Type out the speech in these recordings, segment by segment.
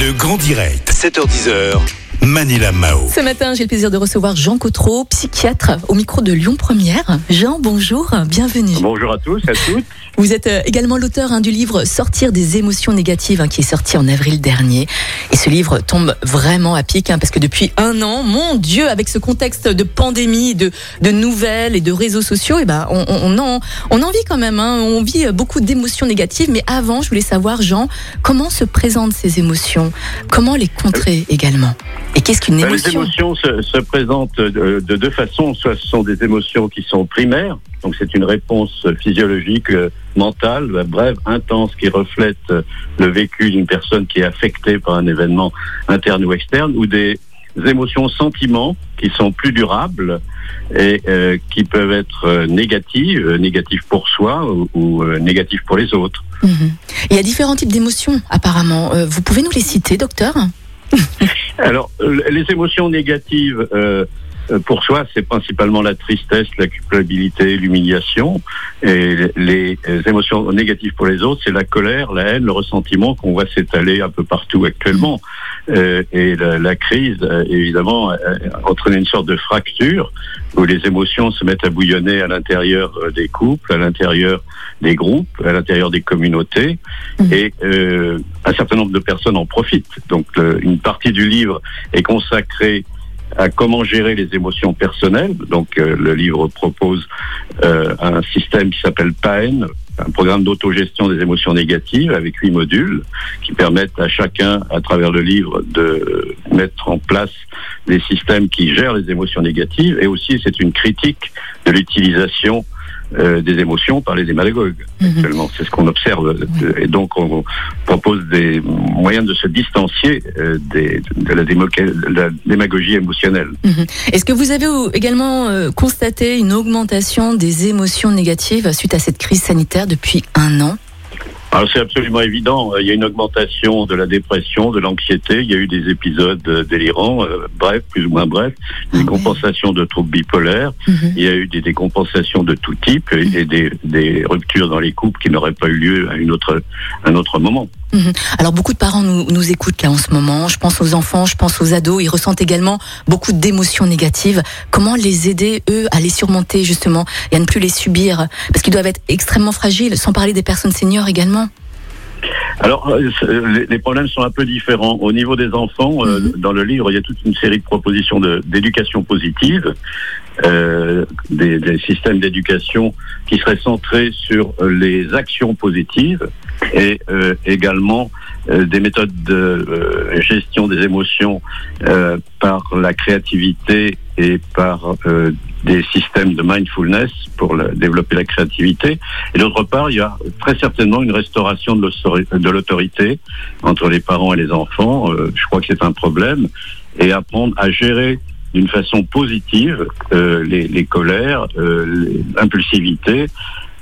Le grand direct, 7h10h. Manila Mao. Ce matin, j'ai le plaisir de recevoir Jean Cotreau, psychiatre, au micro de Lyon Première. Jean, bonjour, bienvenue. Bonjour à tous, à toutes. Vous êtes euh, également l'auteur hein, du livre Sortir des émotions négatives, hein, qui est sorti en avril dernier. Et ce livre tombe vraiment à pic, hein, parce que depuis un an, mon Dieu, avec ce contexte de pandémie, de, de nouvelles et de réseaux sociaux, et ben, on, on, en, on en vit quand même. Hein, on vit beaucoup d'émotions négatives. Mais avant, je voulais savoir, Jean, comment se présentent ces émotions? Comment les contrer également Et qu'est-ce qu'une Ben, émotion Les émotions se, se présentent de, de deux façons. Soit ce sont des émotions qui sont primaires, donc c'est une réponse physiologique, euh, mentale, euh, brève, intense, qui reflète euh, le vécu d'une personne qui est affectée par un événement interne ou externe, ou des émotions, sentiments qui sont plus durables et euh, qui peuvent être euh, négatives, euh, négatives pour soi ou, ou, négatives pour les autres. Mhm. Il y a différents types d'émotions, apparemment. Euh, vous pouvez nous les citer, docteur? Alors, les émotions négatives euh, pour soi, c'est principalement la tristesse, la culpabilité, l'humiliation. Et les euh, émotions négatives pour les autres, c'est la colère, la haine, le ressentiment qu'on voit s'étaler un peu partout actuellement. Euh, et la, la crise, euh, évidemment, euh, entraîne une sorte de fracture où les émotions se mettent à bouillonner à l'intérieur euh, des couples, à l'intérieur des groupes, à l'intérieur des communautés, Mhm. et euh, un certain nombre de personnes en profitent. Donc, le- une partie du livre est consacrée à comment gérer les émotions personnelles. Donc, euh, le livre propose euh, un système qui s'appelle PAEN, un programme d'autogestion des émotions négatives avec huit modules qui permettent à chacun, à travers le livre, de mettre en place des systèmes qui gèrent les émotions négatives. Et aussi, c'est une critique de l'utilisation euh, des émotions par les démagogues. Mhm. Actuellement, c'est ce qu'on observe. Et donc, on propose des moyens de se distancier euh, des, de, la démoca- de la démagogie émotionnelle. Mhm. Est-ce que vous avez également euh, constaté une augmentation des émotions négatives suite à cette crise sanitaire depuis un an? C'est absolument évident. Il y a une augmentation de la dépression, de l'anxiété. Il y a eu des épisodes euh, délirants, euh, brefs, plus ou moins brefs, Ah des ouais. compensations de troubles bipolaires. Mhm. Il y a eu des décompensations de tout type et, et des, des ruptures dans les couples qui n'auraient pas eu lieu à une autre, un autre moment. Mhm. Alors beaucoup de parents nous, nous écoutent là en ce moment. Je pense aux enfants, je pense aux ados. Ils ressentent également beaucoup d'émotions négatives. Comment les aider, eux, à les surmonter justement et à ne plus les subir? Parce qu'ils doivent être extrêmement fragiles, sans parler des personnes seniors également. Alors, euh, c'est- les, problèmes sont un peu différents. Au niveau des enfants, euh, Mhm. dans le livre, il y a toute une série de propositions de- d'éducation positive, euh, des, des systèmes d'éducation qui seraient centrés sur euh, les actions positives et euh, également euh, des méthodes de euh, gestion des émotions euh, par la créativité et par euh, des systèmes de mindfulness pour développer la créativité. Et d'autre part, il y a très certainement une restauration de l'autori- de l'autorité entre les parents et les enfants. Je crois que c'est un problème. Et apprendre à gérer d'une façon positive euh, les, les colères, euh, l'impulsivité,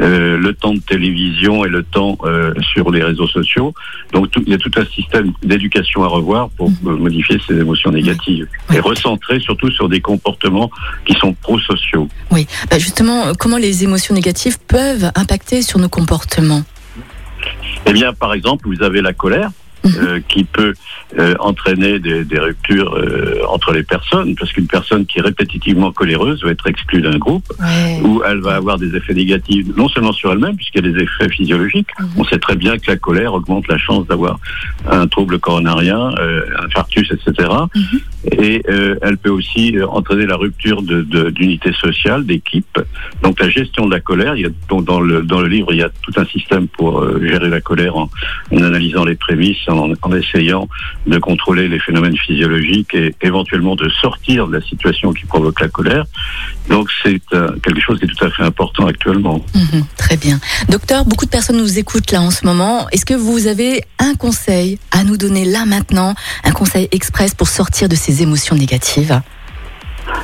euh, le temps de télévision et le temps euh, sur les réseaux sociaux. Donc tout- il y a tout un système d'éducation à revoir pour euh, modifier ces émotions négatives Oui. et recentrer surtout sur des comportements qui sont pro-sociaux. Oui, Bah, justement, comment les émotions négatives peuvent impacter sur nos comportements? Eh bien, par exemple, vous avez la colère euh, qui peut euh, entraîner des, des ruptures euh, entre les personnes, parce qu'une personne qui est répétitivement coléreuse va être exclue d'un groupe, ouais. où elle va avoir des effets négatifs, non seulement sur elle-même, puisqu'il y a des effets physiologiques. Mhm. On sait très bien que la colère augmente la chance d'avoir un trouble coronarien, euh, infarctus, etc. Mhm. Et euh, elle peut aussi euh, entraîner la rupture de- de- d'unité sociale, d'équipe. Donc la gestion de la colère, il y a, donc, dans, le, dans le livre, il y a tout un système pour euh, gérer la colère en, en analysant les prémices, en, en essayant de contrôler les phénomènes physiologiques et éventuellement de sortir de la situation qui provoque la colère. Donc c'est euh, quelque chose qui est tout à fait important actuellement. Mhm, très bien. Docteur, beaucoup de personnes nous écoutent là en ce moment. Est-ce que vous avez un conseil à nous donner là maintenant, un conseil express pour sortir de ces émotions négatives?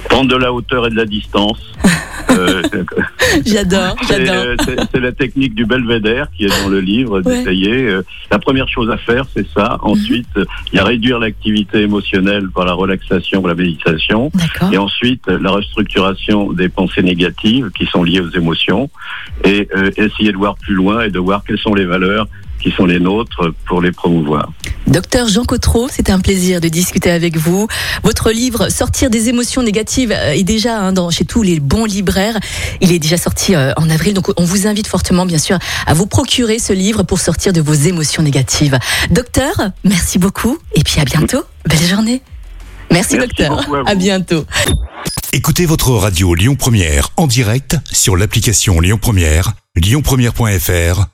Prendre de la hauteur et de la distance Euh, j'adore, j'adore. C'est la technique du belvédère qui est dans le livre détaillé. La première chose à faire, c'est ça. Mhm. Ensuite, il y a réduire l'activité émotionnelle par la relaxation, la méditation. Et ensuite, la restructuration des pensées négatives qui sont liées aux émotions. Et essayer de voir plus loin et de voir quelles sont les valeurs qui sont les nôtres pour les promouvoir. Docteur Jean Cotreau, c'était un plaisir de discuter avec vous. Votre livre Sortir des émotions négatives euh, est déjà hein, dans, chez tous les bons libraires. Il est déjà sorti euh, en avril, donc on vous invite fortement, bien sûr, à vous procurer ce livre pour sortir de vos émotions négatives. Docteur, merci beaucoup et puis à bientôt. Belle journée. Merci, docteur. À, à bientôt. Écoutez votre radio Lyon Première en direct sur l'application Lyon Première, lyonpremière.fr